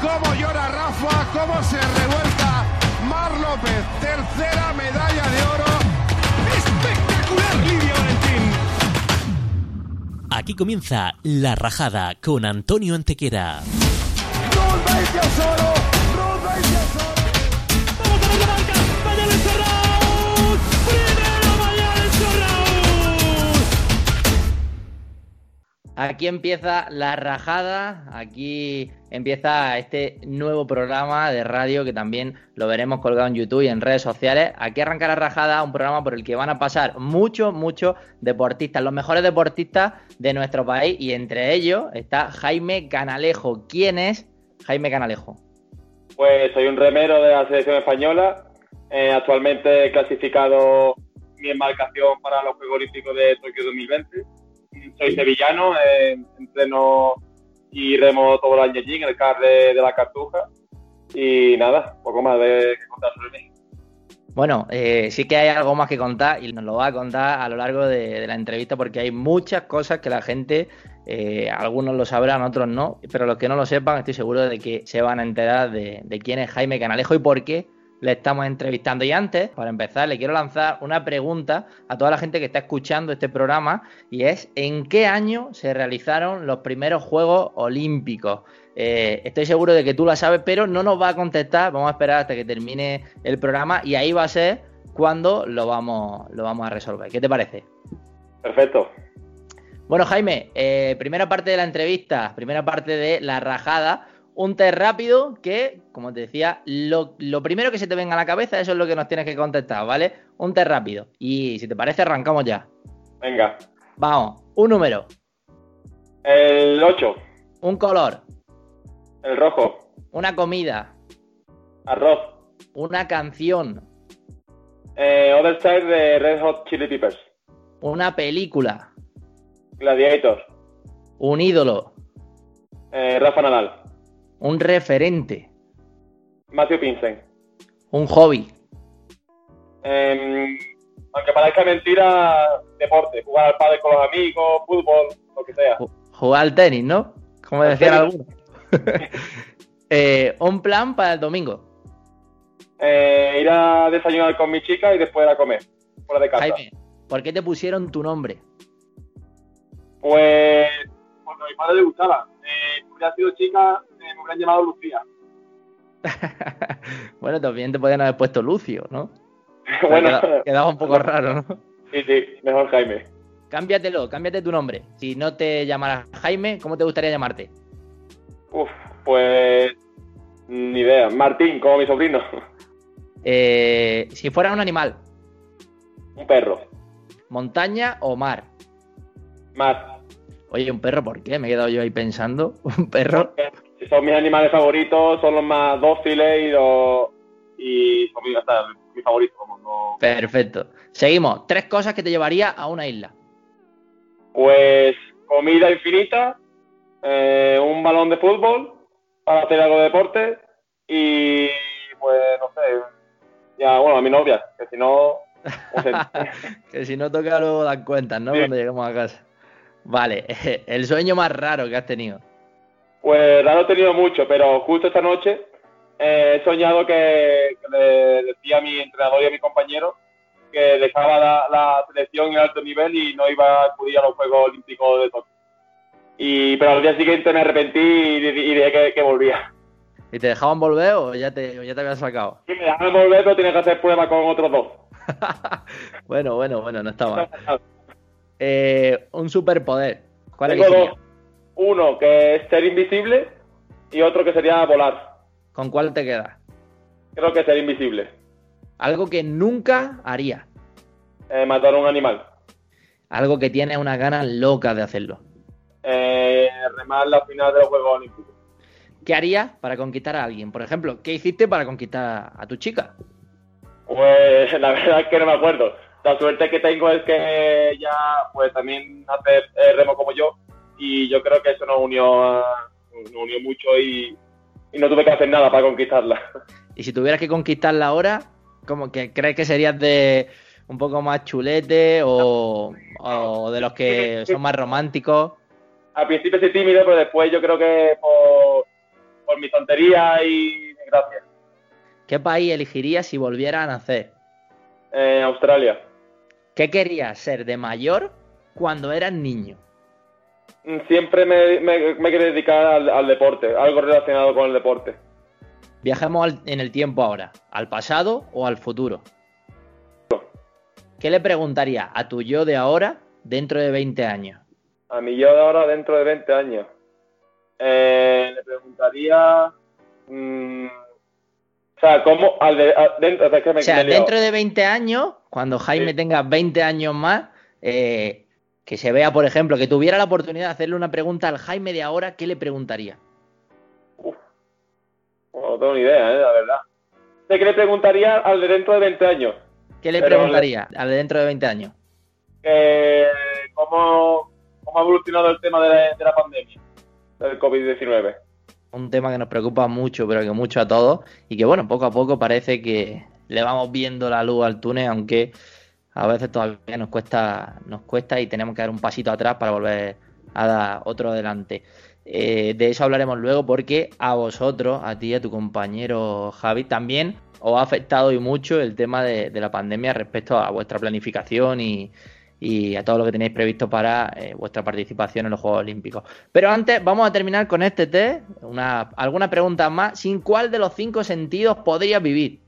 cómo llora Rafa, cómo se revuelta Mar López. Tercera medalla de oro. Espectacular, Lidia Valentín. Aquí comienza La Rajada con Antonio Antequera. Ruth Beitia solo, Aquí empieza la rajada, aquí empieza este nuevo programa de radio que también lo veremos colgado en YouTube y en redes sociales. Aquí arranca la rajada, un programa por el que van a pasar muchos, muchos deportistas, los mejores deportistas de nuestro país y entre ellos está Jaime Canalejo. ¿Quién es Jaime Canalejo? Pues soy un remero de la selección española, eh, actualmente clasificado mi embarcación para los Juegos Olímpicos de Tokio 2020. Soy sevillano, eh, entreno y remo todo el año allí en el CAR de, de la Cartuja. Y nada, poco más de que contar sobre mí. Bueno, eh, sí que hay algo más que contar y nos lo va a contar a lo largo de, de la entrevista porque hay muchas cosas que la gente, eh, algunos lo sabrán, otros no, pero los que no lo sepan estoy seguro de que se van a enterar de, de quién es Jaime Canalejo y por qué le estamos entrevistando. Y antes, para empezar, le quiero lanzar una pregunta a toda la gente que está escuchando este programa y es ¿en qué año se realizaron los primeros Juegos Olímpicos? Eh, estoy seguro de que tú la sabes, pero no nos va a contestar. Vamos a esperar hasta que termine el programa y ahí va a ser cuando lo vamos, lo vamos a resolver. ¿Qué te parece? Perfecto. Bueno, Jaime, eh, primera parte de la entrevista, primera parte de la rajada. Un test rápido que, como te decía, lo, lo primero que se te venga a la cabeza, eso es lo que nos tienes que contestar, ¿vale? Un test rápido. Y si te parece, arrancamos ya. Venga. Vamos, un número, El 8, un color, el rojo, una comida, arroz, una canción, eh, Other Side de Red Hot Chili Peppers, una película, Gladiator, un ídolo, eh, Rafa Nadal, un referente, Matthew Pinsen. un hobby, Em, aunque parezca mentira, deporte, jugar al pádel con los amigos, fútbol, lo que sea. ju- jugar al tenis, ¿no? Como decían algunos. Eh, un plan para el domingo. Eh, ir a desayunar con mi chica y después a comer, fuera de casa. Jaime, ¿por qué te pusieron tu nombre? Pues, cuando a mi padre le gustaba. Eh, hubiera sido chica, eh, me hubieran llamado Lucía. bueno, también te podían haber puesto Lucio, ¿no? bueno, Queda- quedaba un poco raro, ¿no? sí, sí, mejor Jaime. Cámbiatelo, cámbiate tu nombre. Si no te llamaras Jaime, ¿cómo te gustaría llamarte? Uf, pues, ni idea. Martín, como mi sobrino. Eh, si fueras un animal, Un perro. montaña o mar. Más. Oye, un perro, ¿por qué? Me he quedado yo ahí pensando. Un perro. Son mis animales favoritos, son los más dóciles y los... Y son mis, hasta mis favoritos. Como no... Perfecto. Seguimos. Tres cosas que te llevaría a una isla. Pues comida infinita, eh, un balón de fútbol para hacer algo de deporte y pues no sé, ya bueno, a mi novia, que si no, no sé. que si no toca luego dan cuentas, ¿no? Sí. Cuando lleguemos a casa. Vale, el sueño más raro que has tenido. Pues raro he tenido mucho, pero justo esta noche eh, he soñado que, que le decía a mi entrenador y a mi compañero que dejaba la, la selección en alto nivel y no iba a acudir a los Juegos Olímpicos de Tokio. Y, pero al día siguiente me arrepentí y, di- y dije que, que volvía. ¿Y te dejaban volver o ya te, o ya te habías sacado? Sí, me dejaron volver, pero tenía que hacer prueba con otros dos. bueno, bueno, bueno, no está mal. Eh, un superpoder. ¿Cuál Tengo elegirías? dos. Uno que es ser invisible y otro que sería volar. ¿Con cuál te quedas? Creo que ser invisible. Algo que nunca haría. Eh, matar a un animal. Algo que tienes unas ganas locas de hacerlo. Eh, remar la final de los Juegos Olímpicos. ¿Qué harías para conquistar a alguien? Por ejemplo, ¿qué hiciste para conquistar a tu chica? Pues la verdad es que no me acuerdo. La suerte que tengo es que ella pues también hace eh, remo como yo y yo creo que eso nos unió, a- nos unió mucho y, y no tuve que hacer nada para conquistarla. Y si tuvieras que conquistarla ahora, ¿cómo que crees que serías de un poco más chulete o, o de los que son más románticos? Al principio soy tímido, pero después yo creo que por, por mi tontería y gracias. ¿Qué país elegirías si volviera a nacer? En Australia. ¿Qué querías ser de mayor cuando eras niño? Siempre me, me, me quería dedicar al, al deporte, algo relacionado con el deporte. Viajemos al- en el tiempo ahora, ¿al pasado o al futuro? ¿Qué le preguntaría a tu yo de ahora dentro de 20 años? A mi yo de ahora dentro de 20 años. Eh, le preguntaría... mm, o sea, ¿cómo? Al de, dentro, es que me O sea, dentro de 20 años, cuando Jaime Sí. tenga 20 años más, eh, que se vea, por ejemplo, que tuviera la oportunidad de hacerle una pregunta al Jaime de ahora, ¿qué le preguntaría? No tengo ni idea, ¿eh? la verdad. Sé que le preguntaría al de dentro de 20 años. ¿Qué le Pero preguntaría al de dentro de 20 años? cómo, cómo ha evolucionado el tema de la, de la pandemia, del COVID-19. Un tema que nos preocupa mucho, pero que mucho a todos, y que bueno, poco a poco parece que le vamos viendo la luz al túnel, aunque a veces todavía nos cuesta, nos cuesta y tenemos que dar un pasito atrás para volver a dar otro adelante. Eh, de eso hablaremos luego porque a vosotros, a ti y a tu compañero Javi, también os ha afectado y mucho el tema de, la pandemia respecto a vuestra planificación y, a todo lo que tenéis previsto para eh, vuestra participación en los Juegos Olímpicos. Pero antes vamos a terminar con este test, una, algunas preguntas más. ¿Sin cuál de los cinco sentidos podrías vivir?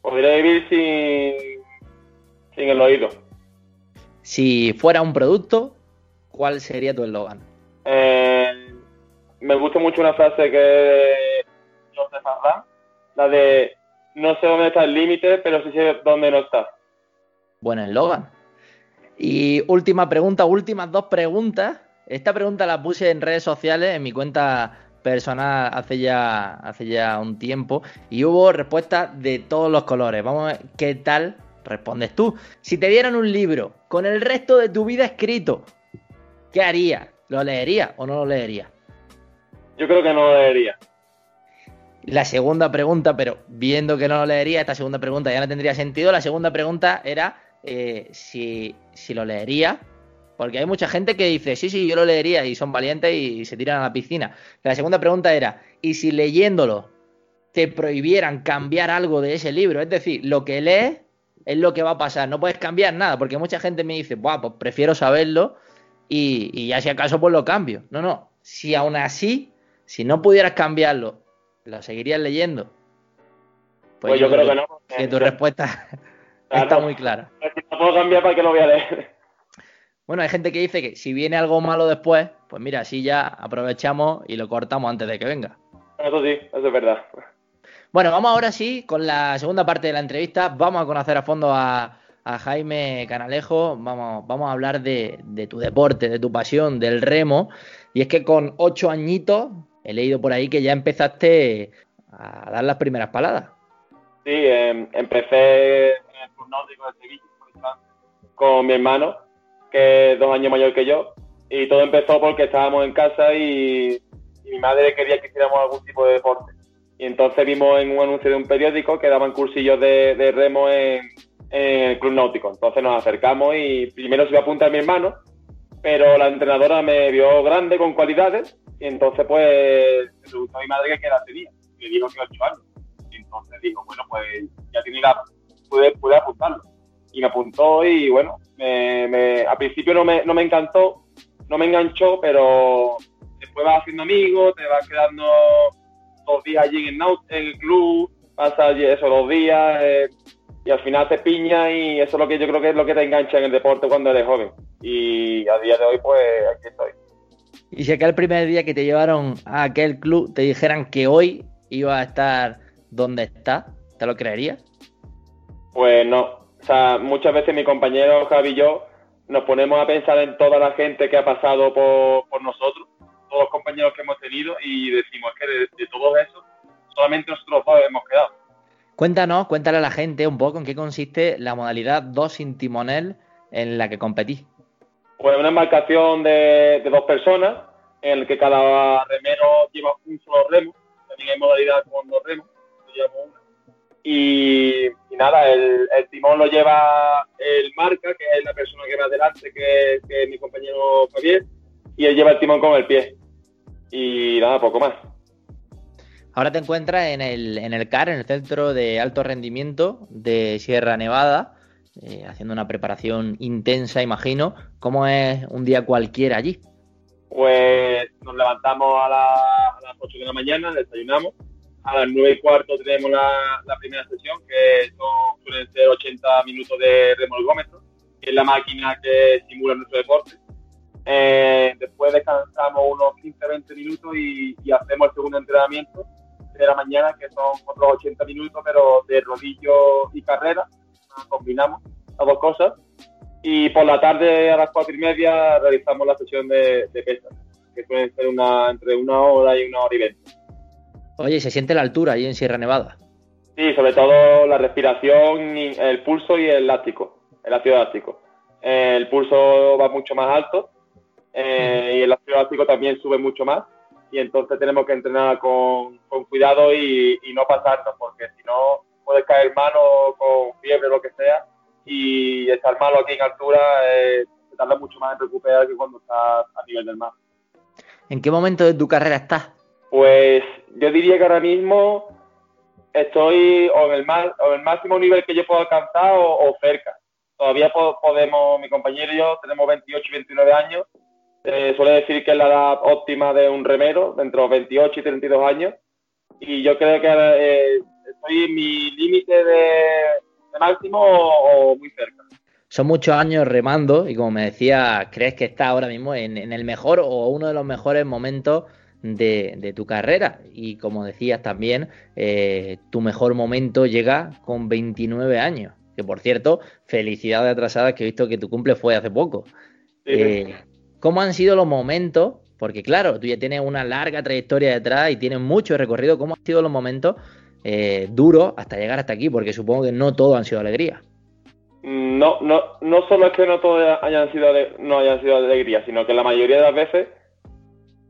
Podría vivir sin, sin el oído. Si fuera un producto, ¿cuál sería tu eslogan? Eh, me gusta mucho una frase que de Joseph Arran, la de no sé dónde está el límite, pero sí sé dónde no está. Buen eslogan. Y última pregunta, últimas dos preguntas. Esta pregunta la puse en redes sociales, en mi cuenta personal hace ya, hace ya un tiempo, y hubo respuestas de todos los colores. Vamos a ver qué tal respondes tú. Si te dieran un libro con el resto de tu vida escrito, ¿qué harías? ¿Lo leerías o no lo leerías? Yo creo que no lo debería. La segunda pregunta, pero viendo que no lo leería, esta segunda pregunta ya no tendría sentido. La segunda pregunta era eh, si, si lo leería, porque hay mucha gente que dice, sí, sí, yo lo leería y son valientes y se tiran a la piscina. La segunda pregunta era, ¿y si leyéndolo te prohibieran cambiar algo de ese libro? Es decir, lo que lees es lo que va a pasar, no puedes cambiar nada, porque mucha gente me dice, Buah, pues prefiero saberlo y, y ya si acaso pues lo cambio. No, no, si aún así, si no pudieras cambiarlo, ¿lo seguirías leyendo? Pues, yo, creo que no. Que tu respuesta Claro. está muy clara. No puedo cambiar, ¿para qué lo voy a leer? Bueno, hay gente que dice que si viene algo malo después, pues mira, así ya aprovechamos y lo cortamos antes de que venga. Eso sí, eso es verdad. Bueno, vamos ahora sí con la segunda parte de la entrevista. Vamos a conocer a fondo a, Jaime Canalejo. Vamos, vamos a hablar de, tu deporte, de tu pasión, del remo. Y es que con ocho añitos he leído por ahí que ya empezaste a dar las primeras paladas. Sí, em, empecé en el Club de Sevilla con mi hermano, que es dos años mayor que yo, y todo empezó porque estábamos en casa y, y mi madre quería que hiciéramos algún tipo de deporte. Y entonces vimos en un anuncio de un periódico que daban cursillos de, de remo en, en el Club Náutico. Entonces nos acercamos y primero se iba a apuntar mi hermano, pero la entrenadora me vio grande, con cualidades, y entonces pues le preguntó a mi madre que qué edad tenía. Le dijo que ocho años. Y entonces dijo, bueno, pues ya tiene edad, pude, pude apuntarlo. Y me apuntó y bueno, me, me- al principio no me, no me encantó, no me enganchó, pero después vas haciendo amigos, te vas quedando dos días allí en el, club, pasas allí esos dos días eh, y al final te piña y eso es lo que yo creo que es lo que te engancha en el deporte cuando eres joven. Y a día de hoy pues aquí estoy. Y si aquel primer día que te llevaron a aquel club te dijeran que hoy iba a estar donde está, ¿te lo creerías? Pues no. O sea, muchas veces mi compañero Javi y yo nos ponemos a pensar en toda la gente que ha pasado por, por nosotros, todos los compañeros que hemos tenido y decimos que de, de todos esos, solamente nosotros dos hemos quedado. Cuéntanos, cuéntale a la gente un poco en qué consiste la modalidad 2 sin timonel en la que competís. Pues una embarcación de, de dos personas en el que cada remero lleva un solo remo. También hay modalidad con dos remos. yo llevo una. Y, y nada, el, el timón lo lleva el marca, que es la persona que va adelante, que, que es mi compañero Javier, y él lleva el timón con el pie. Y nada, poco más. Ahora te encuentras en el, en el CAR, en el Centro de Alto Rendimiento de Sierra Nevada, eh, haciendo una preparación intensa, imagino. ¿Cómo es un día cualquiera allí? Pues nos levantamos a, la- a las 8 de la mañana, desayunamos. A las 9 y cuarto tenemos la, la primera sesión, que son, suelen ser 80 minutos de remolgómetro, que es la máquina que simula nuestro deporte. Eh, después descansamos unos 15-20 minutos y, y hacemos el segundo entrenamiento de la mañana, que son otros 80 minutos, pero de rodillo y carrera. Ah, Combinamos las dos cosas. Y por la tarde a las cuatro y media realizamos la sesión de, de pesas, que suelen ser una, entre una hora y una hora y veinte. Oye, ¿se siente la altura allí en Sierra Nevada? Sí, sobre todo la respiración, y el pulso y el láctico, el ácido láctico. El pulso va mucho más alto eh, y el ácido láctico también sube mucho más y entonces tenemos que entrenar con, con cuidado y, y no pasarnos porque si no puedes caer malo con fiebre o lo que sea y estar malo aquí en altura eh, se tarda mucho más en recuperar que cuando estás a nivel del mar. ¿En qué momento de tu carrera estás? Pues yo diría que ahora mismo estoy o en el, más, o en el máximo nivel que yo puedo alcanzar o, o cerca. Todavía po- podemos, mi compañero y yo tenemos 28 y 29 años. Eh, suele decir que es la edad óptima de un remero, entre los 28 y 32 años. Y yo creo que eh, estoy en mi límite de, de máximo o, o muy cerca. Son muchos años remando y como me decía, ¿crees que estás ahora mismo en, en el mejor o uno de los mejores momentos de, de tu carrera? Y como decías también, eh, tu mejor momento llega con 29 años. Que por cierto, felicidades atrasadas que he visto que tu cumple fue hace poco. Sí, Eh, ¿Cómo han sido los momentos? Porque claro, tú ya tienes una larga trayectoria detrás y tienes mucho recorrido. ¿Cómo han sido los momentos eh, duros hasta llegar hasta aquí? Porque supongo que no todos han sido alegría. No, no, no solo es que no todos hayan sido no hayan sido alegría, sino que la mayoría de las veces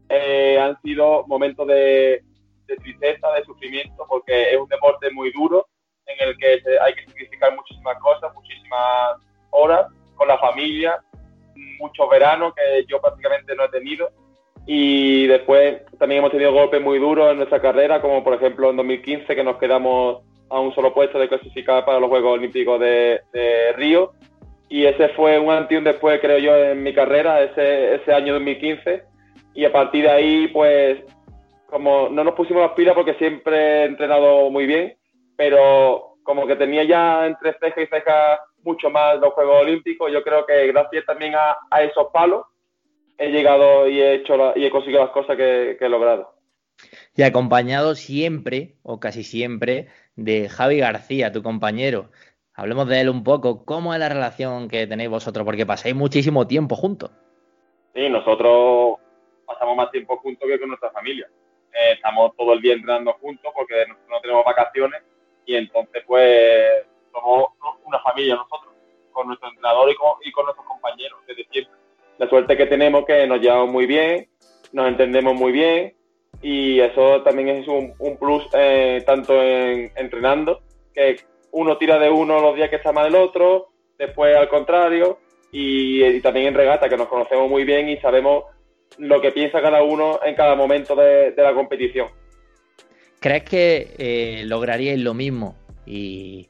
eh, han sido momentos de, de tristeza, de sufrimiento, porque es un deporte muy duro en el que hay que sacrificar muchísimas cosas, muchísimas horas con la familia, muchos veranos que yo prácticamente no he tenido. Y después también hemos tenido golpes muy duros en nuestra carrera, como por ejemplo en 2015 que nos quedamos a un solo puesto de clasificar para los Juegos Olímpicos de, de Río. Y ese fue un antes y un después, creo yo, en mi carrera, ese, ese año 2015. Y a partir de ahí, pues, como no nos pusimos las pilas porque siempre he entrenado muy bien, pero como que tenía ya entre ceja y ceja mucho más los Juegos Olímpicos, yo creo que gracias también a, a esos palos he llegado y he hecho la- y he conseguido las cosas que, que he logrado. Y acompañado siempre, o casi siempre, de Javi García, tu compañero. Hablemos de él un poco. ¿Cómo es la relación que tenéis vosotros? Porque pasáis muchísimo tiempo juntos. Sí, nosotros pasamos más tiempo juntos que con nuestra familia. Eh, estamos todo el día entrenando juntos porque nosotros no tenemos vacaciones y entonces pues somos una familia nosotros, con nuestro entrenador y con, y con nuestros compañeros desde siempre. La suerte que tenemos que nos llevamos muy bien, nos entendemos muy bien y eso también es un, un plus eh, tanto en entrenando, que uno tira de uno los días que está mal el otro, después al contrario, y, y también en regata, que nos conocemos muy bien y sabemos lo que piensa cada uno en cada momento de, de la competición. ¿Crees que eh, lograríais lo mismo y,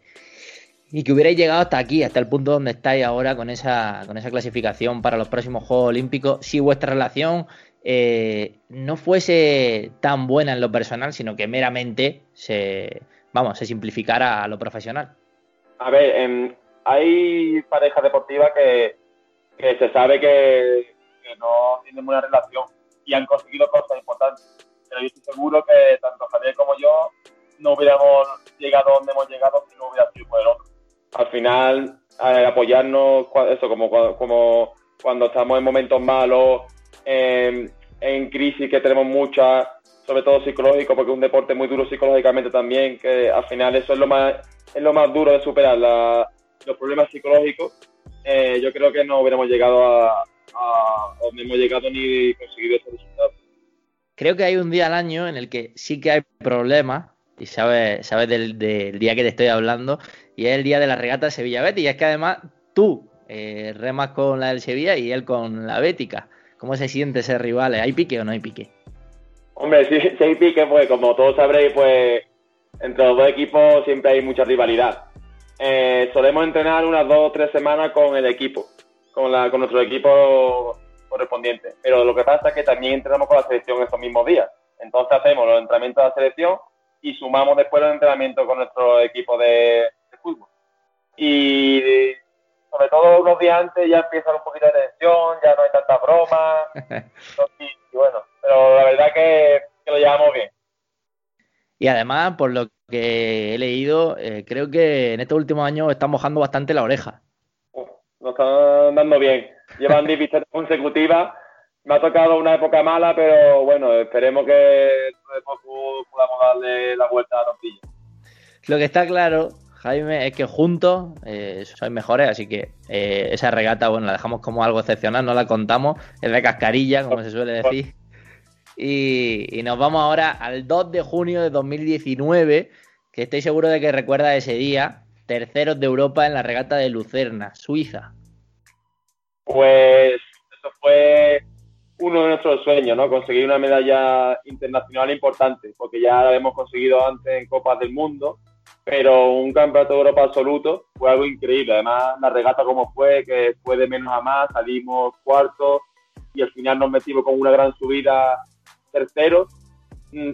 y que hubierais llegado hasta aquí, hasta el punto donde estáis ahora con esa, con esa clasificación para los próximos Juegos Olímpicos, si vuestra relación eh, no fuese tan buena en lo personal, sino que meramente se, vamos, se simplificara a lo profesional? A ver, em, hay parejas deportivas que, que se sabe que, que no tienen buena relación y han conseguido cosas importantes. Pero yo estoy seguro que tanto Javier como yo no hubiéramos llegado donde hemos llegado final, apoyarnos, eso como, como cuando estamos en momentos malos, en, en crisis que tenemos muchas, sobre todo psicológico, porque es un deporte muy duro psicológicamente también, que al final eso es lo más, es lo más duro de superar, los problemas psicológicos. Eh, yo creo que no hubiéramos llegado a, a hemos llegado ni conseguido este resultado. Creo que hay un día al año en el que sí que hay problemas, y sabes, sabes del día que te estoy hablando, y es el día de la regata Sevilla Betis. Y es que además tú eh, remas con la del Sevilla y él con la Bética. ¿Cómo se siente ser rivales? ¿Hay pique o no hay pique? Hombre, sí, sí hay pique, pues como todos sabréis, pues entre los dos equipos siempre hay mucha rivalidad. Eh, solemos entrenar unas dos o tres semanas con el equipo, con, la, con nuestro equipo correspondiente. Pero lo que pasa es que también entrenamos con la selección esos mismos días. Entonces hacemos los entrenamientos de la selección y sumamos después los entrenamientos con nuestro equipo de, de fútbol. Y sobre todo unos días antes ya empieza un poquito de tensión, ya no hay tanta broma. y, y bueno, pero la verdad que, que lo llevamos bien. Y además, por lo que he leído, eh, creo que en estos últimos años están mojando bastante la oreja. Uf, nos están dando bien. Llevan 10 victorias consecutivas. Me ha tocado una época mala, pero bueno, esperemos que dentro de poco podamos darle la vuelta a la tortilla. Lo que está claro, Jaime, es que juntos eh, sois mejores, así que eh, esa regata, bueno, la dejamos como algo excepcional, no la contamos, es de cascarilla, como se suele decir. Y, y, nos vamos ahora al 2 de junio de 2019, que estoy seguro de que recuerda ese día, terceros de Europa en la regata de Lucerna, Suiza. Pues eso fue uno de nuestros sueños, ¿no? Conseguir una medalla internacional importante, porque ya la hemos conseguido antes en Copas del Mundo, pero un campeonato de Europa absoluto fue algo increíble. Además, la regata como fue, que fue de menos a más, salimos cuartos y al final nos metimos con una gran subida terceros.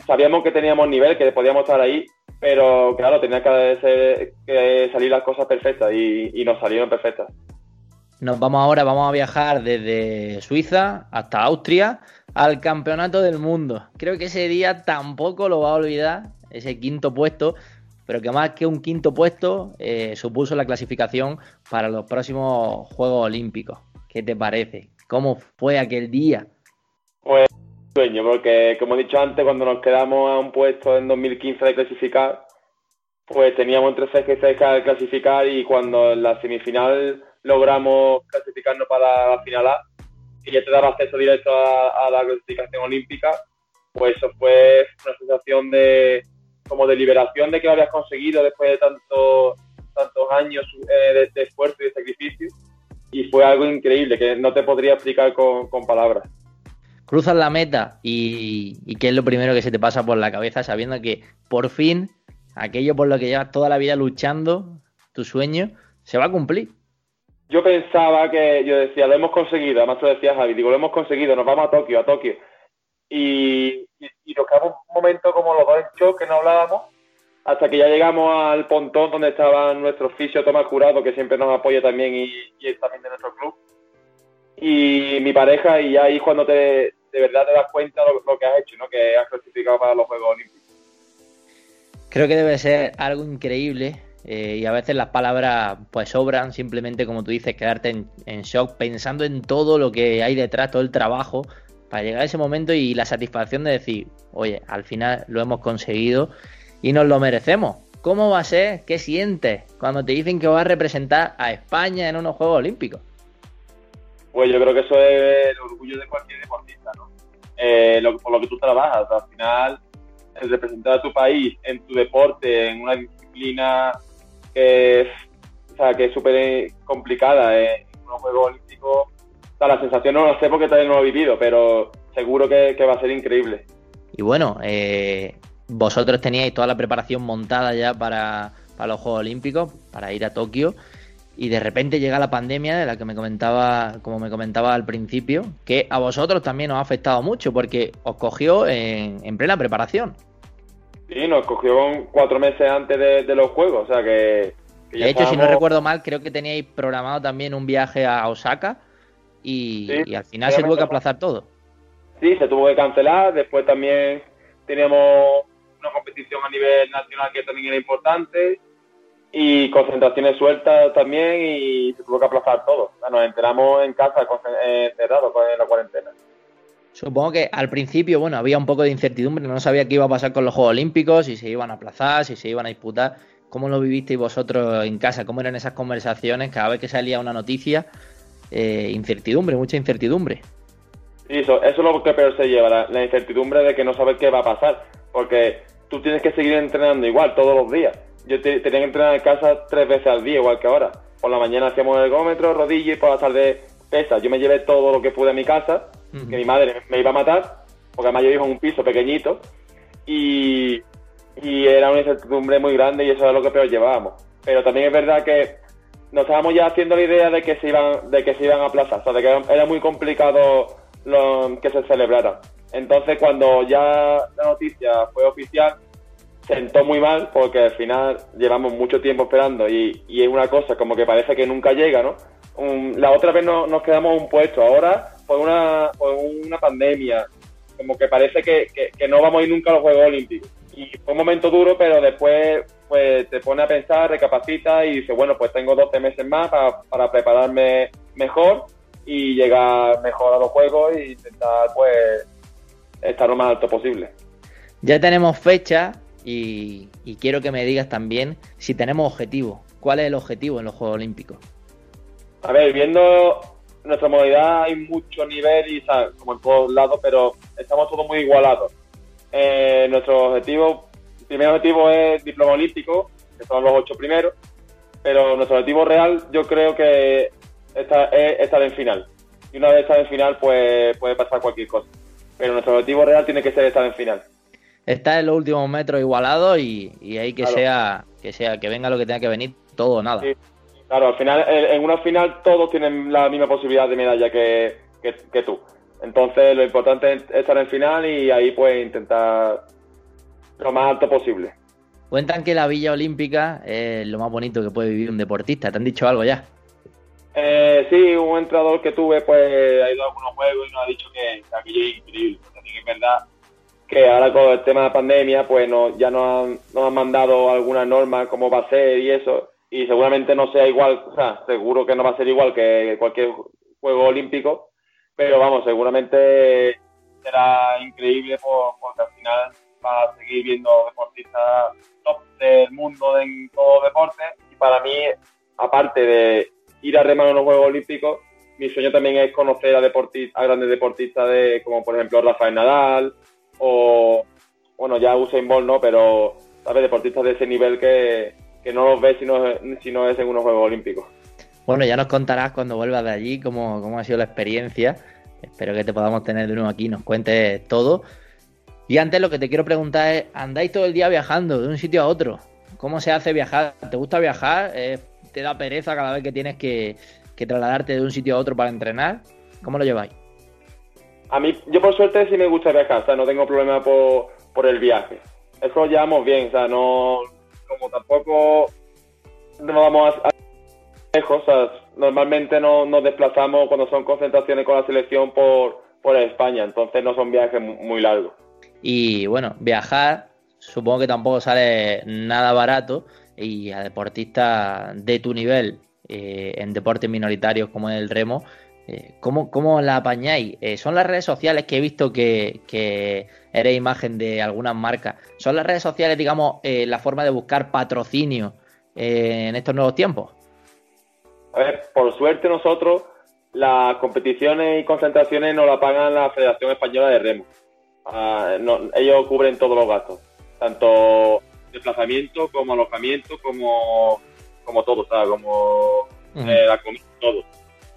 Sabíamos que teníamos nivel, que podíamos estar ahí, pero claro, tenía que, ser, salir las cosas perfectas y, y, nos salieron perfectas. Nos vamos ahora, vamos a viajar desde Suiza hasta Austria al Campeonato del Mundo. Creo que ese día tampoco lo va a olvidar, ese quinto puesto, pero que más que un quinto puesto eh, supuso la clasificación para los próximos Juegos Olímpicos. ¿Qué te parece? ¿Cómo fue aquel día? Pues sueño, porque como he dicho antes, cuando nos quedamos a un puesto en 2015 de clasificar, pues teníamos entre 6 y 6 que clasificar y cuando en la semifinal logramos clasificarnos para la final A, y ya te daba acceso directo a, a la clasificación olímpica, pues eso fue una sensación de como de liberación de que lo habías conseguido después de tanto, tantos años eh, de, de, esfuerzo y de sacrificio y fue algo increíble que no te podría explicar con, con palabras cruzas la meta y, y qué es lo primero que se te pasa por la cabeza sabiendo que por fin aquello por lo que llevas toda la vida luchando, tu sueño, se va a cumplir. Yo pensaba que, yo decía, lo hemos conseguido, además lo decía Javi, digo, lo hemos conseguido, nos vamos a Tokio, a Tokio. Y, y, y un momento como los dos en shock, que no hablábamos, hasta que ya llegamos al pontón donde estaba nuestro fisio Tomás Jurado, que siempre nos apoya también y, y es también de nuestro club. Y mi pareja, y ahí cuando te, de verdad te das cuenta lo, lo que has hecho, ¿no? que has clasificado para los Juegos Olímpicos. Creo que debe ser algo increíble eh, y a veces las palabras pues sobran, simplemente como tú dices, quedarte en, en, shock pensando en todo lo que hay detrás, todo el trabajo para llegar a ese momento y la satisfacción de decir, oye, al final lo hemos conseguido y nos lo merecemos. ¿Cómo va a ser? ¿Qué sientes cuando te dicen que vas a representar a España en unos Juegos Olímpicos? Pues yo creo que eso es el orgullo de cualquier deportista, ¿no? Eh, por lo que tú trabajas, al final el representar a tu país en tu deporte, en una disciplina que es o sea, que es súper complicada eh, en unos Juegos Olímpicos. O sea, la sensación no lo sé porque todavía no lo he vivido, pero seguro que, que va a ser increíble. Y bueno, eh, vosotros teníais toda la preparación montada ya para, para, los Juegos Olímpicos, para ir a Tokio, y de repente llega la pandemia de la que me comentaba, como me comentaba al principio, que a vosotros también os ha afectado mucho porque os cogió en, en plena preparación. Sí, nos cogió cuatro meses antes de, de los Juegos, o sea que de hecho, estábamos... si no recuerdo mal, creo que teníais programado también un viaje a Osaka y, sí, y al final se tuvo que aplazar todo. Sí, se tuvo que cancelar. Después también teníamos una competición a nivel nacional que también era importante y concentraciones sueltas también y se tuvo que aplazar todo. Nos enteramos en casa encerrados en la cuarentena. Supongo que al principio, bueno, había un poco de incertidumbre, no sabía qué iba a pasar con los Juegos Olímpicos, si se iban a aplazar, si se iban a disputar. ¿Cómo lo vivisteis vosotros en casa? ¿Cómo eran esas conversaciones cada vez que salía una noticia? Eh, incertidumbre, mucha incertidumbre. Eso, eso es lo que peor se lleva, la, la, incertidumbre de que no sabes qué va a pasar, porque tú tienes que seguir entrenando igual todos los días. Yo te, tenía que entrenar en casa tres veces al día, igual que ahora. Por la mañana hacíamos el ergómetro, rodillas y por la tarde pesas. Yo me llevé todo lo que pude a mi casa, uh -huh. que mi madre me iba a matar, porque además yo vivo en un piso pequeñito y, y era una incertidumbre muy grande y eso es lo que peor llevábamos. Pero también es verdad que nos estábamos ya haciendo la idea de que se iban, de que se iban a aplazar, o sea, de que era muy complicado lo, que se celebrara. Entonces cuando ya la noticia fue oficial, sentó muy mal porque al final llevamos mucho tiempo esperando y, es una cosa como que parece que nunca llega, ¿no? la otra vez no, nos quedamos un puesto, ahora por una, por una pandemia, como que parece que, que, no vamos a ir nunca a los Juegos Olímpicos. Y fue un momento duro, pero después pues te pone a pensar, recapacita y dice, bueno, pues tengo 12 meses más para, para prepararme mejor y llegar mejor a los Juegos e intentar pues estar lo más alto posible. Ya tenemos fecha y, y quiero que me digas también si tenemos objetivo. ¿Cuál es el objetivo en los Juegos Olímpicos? A ver, viendo nuestra modalidad hay mucho nivel y como en todos lados, pero estamos todos muy igualados. Eh, nuestro objetivo, el primer objetivo es diploma olímpico, que son los ocho primeros, pero nuestro objetivo real yo creo que está, es estar en final. Y una vez estar en final, pues puede pasar cualquier cosa. Pero nuestro objetivo real tiene que ser estar en final. Está en los últimos metros igualado y, y ahí que sea, que sea, que venga lo que tenga que venir, todo o nada. Claro, al final, en una final todos tienen la misma posibilidad de medalla que, que, tú. Entonces, lo importante es estar en final y ahí pues intentar lo más alto posible. Cuentan que la Villa Olímpica es lo más bonito que puede vivir un deportista. ¿Te han dicho algo ya? Eh, sí, un entrenador que tuve pues ha ido a algunos juegos y nos ha dicho que, aquello es increíble. También es verdad que ahora con el tema de la pandemia pues no, ya nos han, nos han mandado algunas normas cómo va a ser y eso y seguramente no sea igual, o sea, seguro que no va a ser igual que cualquier juego olímpico, pero vamos, seguramente será increíble porque al final a seguir viendo deportistas top del mundo en todo deporte y para mí, aparte de ir a remar en los Juegos Olímpicos, mi sueño también es conocer a, deportistas, a grandes deportistas de, como por ejemplo Rafael Nadal o, bueno, ya Usain Bolt, ¿no? Pero, ¿sabes? Deportistas de ese nivel que, que no los ves si no, si no es en unos Juegos Olímpicos. Bueno, ya nos contarás cuando vuelvas de allí cómo, cómo ha sido la experiencia. Espero que te podamos tener de nuevo aquí, nos cuentes todo. Y antes lo que te quiero preguntar es, ¿andáis todo el día viajando de un sitio a otro? ¿Cómo se hace viajar? ¿Te gusta viajar? ¿Te da pereza cada vez que tienes que, trasladarte de un sitio a otro para entrenar? ¿Cómo lo lleváis? A mí, yo por suerte sí me gusta viajar, o sea, no tengo problema por, por el viaje. Eso lo llevamos bien, o sea, no, como tampoco no vamos a, lejos, normalmente no nos desplazamos cuando son concentraciones con la selección por, por España, entonces no son viajes muy largos. Y bueno, viajar supongo que tampoco sale nada barato y a deportistas de tu nivel eh, en deportes minoritarios como el remo, eh, ¿cómo, la apañáis? Eh, son las redes sociales que he visto que, que eres imagen de algunas marcas. ¿Son las redes sociales, digamos, eh, la forma de buscar patrocinio en estos nuevos tiempos? A ver, por suerte nosotros las competiciones y concentraciones nos la pagan la Federación Española de Remo. Ah, ellos cubren todos los gastos, tanto desplazamiento como alojamiento, como, como todo, sea, como eh, la comida, todo.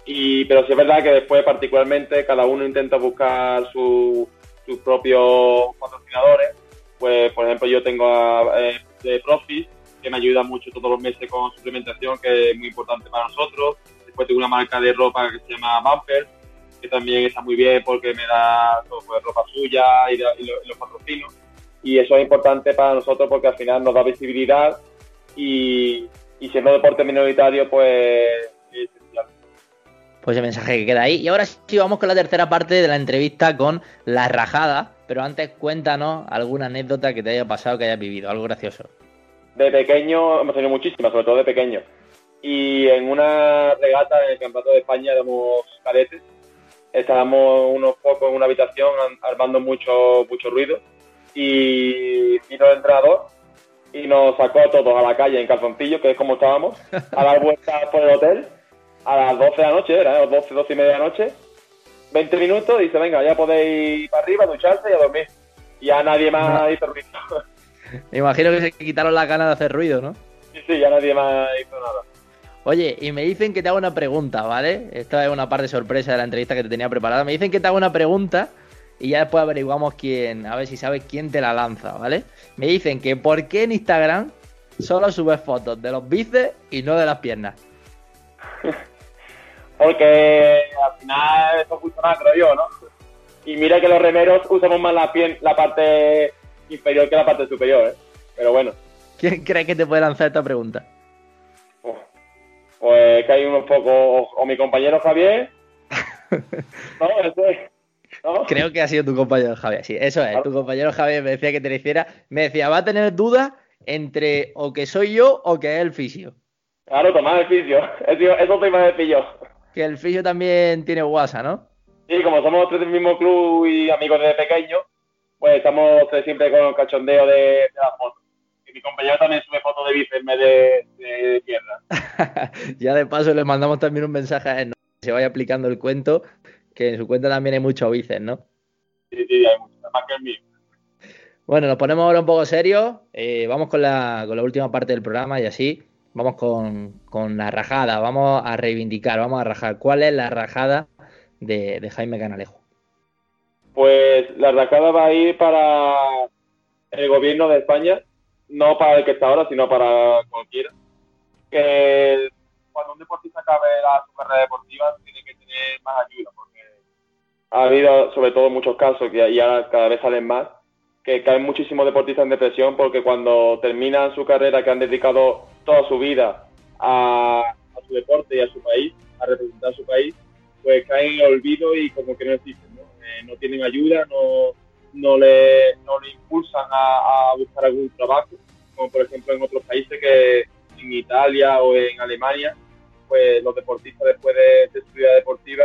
Y, pero sí es verdad que después particularmente cada uno intenta buscar su, sus propios patrocinadores. Pues, por ejemplo, yo tengo a eh, de Profis, que me ayuda mucho todos los meses con suplementación, que es muy importante para nosotros. Después tengo una marca de ropa que se llama Bumper, que también está muy bien porque me da pues, ropa suya y, los patrocinos. Y eso es importante para nosotros porque al final nos da visibilidad y, y siendo deporte minoritario, pues pues el mensaje que queda ahí. Y ahora sí vamos con la tercera parte de la entrevista con la rajada. Pero antes cuéntanos alguna anécdota que te haya pasado, que hayas vivido, algo gracioso. De pequeño, hemos tenido muchísimas, sobre todo de pequeño. Y en una regata en el Campeonato de España éramos cadetes. Estábamos unos pocos en una habitación armando mucho, mucho ruido. Y vino el entrenador y nos sacó a todos a la calle en calzoncillos, que es como estábamos, a dar vueltas por el hotel a las 12 de la noche, era, 12, 12 y media de la noche, 20 minutos, y dice, venga, ya podéis ir para arriba, ducharse y a dormir. Y ya nadie más hizo ruido. Me imagino que se quitaron la ganas de hacer ruido, ¿no? Sí, sí, ya nadie más hizo nada. Oye, y me dicen que te hago una pregunta, ¿vale? Esta es una parte sorpresa de la entrevista que te tenía preparada. Me dicen que te hago una pregunta y ya después averiguamos quién, a ver si sabes quién te la lanza, ¿vale? Me dicen que por qué en Instagram solo subes fotos de los bíceps y no de las piernas. Porque al final eso funciona, creo yo, ¿no? Y mira que los remeros usamos más la, parte inferior que la parte superior, ¿eh? Pero bueno, ¿Quién crees que te puede lanzar esta pregunta? Pues que hay unos pocos, o, o mi compañero Javier, no, ese, ¿no? Creo que ha sido tu compañero Javier, sí, eso es, tu compañero Javier me decía que te lo hiciera, me decía, va a tener dudas entre o que soy yo o que es el fisio. Claro, tomar el fisio, eso, te iba a decir yo. Que el fisio también tiene WhatsApp, ¿no? Sí, como somos tres del mismo club y amigos desde pequeños, pues estamos tres siempre con el cachondeo de, de las fotos. Mi compañero también sube fotos de bíceps en vez de, de piernas. ya de paso le mandamos también un mensaje a él, ¿no? que se vaya aplicando el cuento, que en su cuenta también hay muchos bíceps, ¿no? Sí, sí, hay mucho, más que el mío. Bueno, nos ponemos ahora un poco serios. eh, vamos con la, con la última parte del programa y así vamos con, con la rajada. Vamos a reivindicar, vamos a rajar. ¿Cuál es la rajada de, de Jaime Canalejo? Pues la rajada va a ir para el gobierno de España, no para el que está ahora, sino para cualquiera. Que cuando un deportista acabe la, su carrera deportiva tiene que tener más ayuda, porque ha habido sobre todo muchos casos que y ahora cada vez salen más, que caen muchísimos deportistas en depresión porque cuando terminan su carrera, que han dedicado toda su vida a, a su deporte y a su país, a representar a su país, pues caen en el olvido y como que no existen, ¿no? Eh, no tienen ayuda, no, no, le, no le impulsan a, a buscar algún trabajo, como por ejemplo en otros países que en Italia o en Alemania, pues los deportistas después de, de deportiva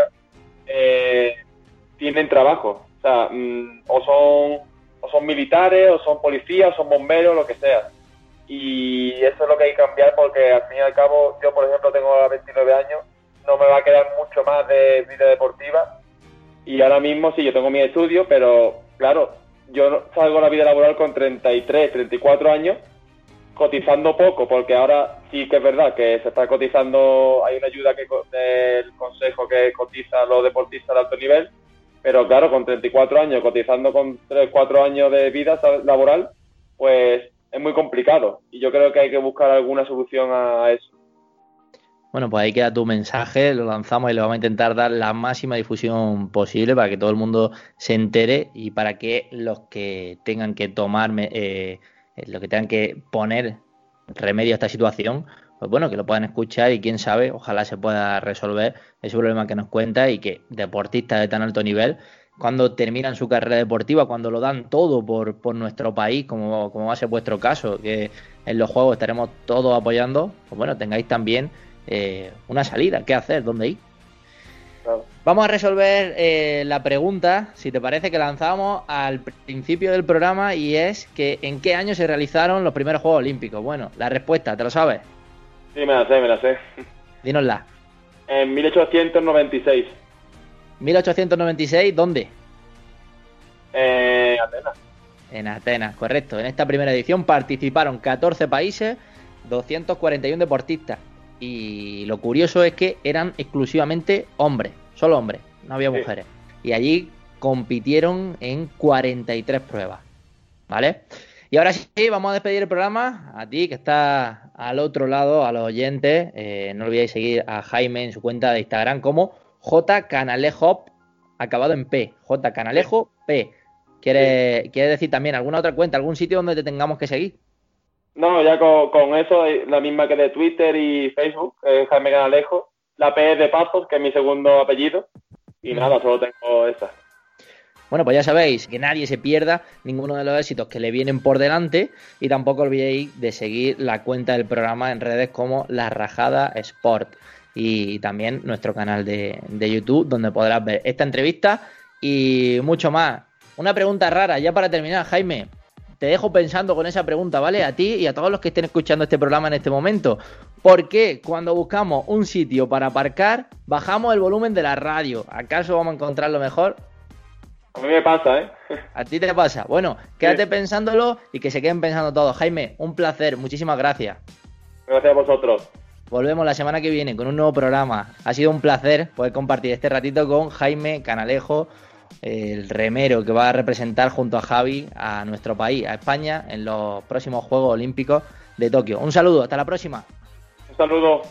eh, tienen trabajo, o sea, mm, o son o son militares, o son policías, o son bomberos, lo que sea. Y eso es lo que hay que cambiar porque al fin y al cabo, yo por ejemplo tengo ahora 29 años, no me va a quedar mucho más de vida deportiva. Y ahora mismo sí, yo tengo mi estudio, pero claro, yo salgo a la vida laboral con 33, 34 años, cotizando poco, porque ahora sí que es verdad que se está cotizando, hay una ayuda que del consejo que cotiza a los deportistas de alto nivel, pero claro, con 34 años, cotizando con 3, 4 años de vida laboral, pues es muy complicado. Y yo creo que hay que buscar alguna solución a eso. Bueno, pues ahí queda tu mensaje, lo lanzamos y le vamos a intentar dar la máxima difusión posible para que todo el mundo se entere y para que los que tengan que tomar, eh, eh, los que tengan que poner remedio a esta situación, pues bueno, que lo puedan escuchar y quién sabe, ojalá se pueda resolver ese problema que nos cuenta y que deportistas de tan alto nivel, cuando terminan su carrera deportiva, cuando lo dan todo por, por nuestro país, como, como va a ser vuestro caso, que en los juegos estaremos todos apoyando, pues bueno, tengáis también eh, una salida, qué hacer, dónde ir. Claro. Vamos a resolver eh, la pregunta, si te parece, que lanzamos al principio del programa y es que ¿en qué año se realizaron los primeros Juegos Olímpicos? Bueno, la respuesta, ¿te lo sabes? Sí, me la sé, me la sé. Dínosla. En 1896, 1896, ¿dónde? eh, Atenas. En Atenas, correcto. En esta primera edición participaron 14 países, 241 deportistas. Y lo curioso es que eran exclusivamente hombres, solo hombres, no había Sí. mujeres. Y allí compitieron en 43 pruebas. ¿Vale? Y ahora sí, vamos a despedir el programa. A ti que estás al otro lado, a los oyentes, eh, no olvidéis seguir a Jaime en su cuenta de Instagram como J Canalejo, acabado en P. J Canalejo P. ¿Quieres, ¿Quieres decir también alguna otra cuenta, algún sitio donde te tengamos que seguir? No, ya con, con eso, eh, la misma que de Twitter y Facebook, eh, Jaime Canalejo. La P es de Pasos, que es mi segundo apellido. Y nada, solo tengo esa. Bueno, pues ya sabéis, que nadie se pierda ninguno de los éxitos que le vienen por delante y tampoco olvidéis de seguir la cuenta del programa en redes como La Rajada Sport y también nuestro canal de, de YouTube donde podrás ver esta entrevista y mucho más. Una pregunta rara, ya para terminar, Jaime. Te dejo pensando con esa pregunta, ¿vale? A ti y a todos los que estén escuchando este programa en este momento. ¿Por qué cuando buscamos un sitio para aparcar bajamos el volumen de la radio? ¿Acaso vamos a encontrarlo mejor? A mí me pasa, ¿eh? ¿A ti te pasa? Bueno, quédate Sí. pensándolo y que se queden pensando todos. Jaime, un placer, muchísimas gracias. Gracias a vosotros. Volvemos la semana que viene con un nuevo programa. Ha sido un placer poder compartir este ratito con Jaime Canalejo, el remero que va a representar junto a Javi a nuestro país, a España, en los próximos Juegos Olímpicos de Tokio. Un saludo, hasta la próxima. Un saludo.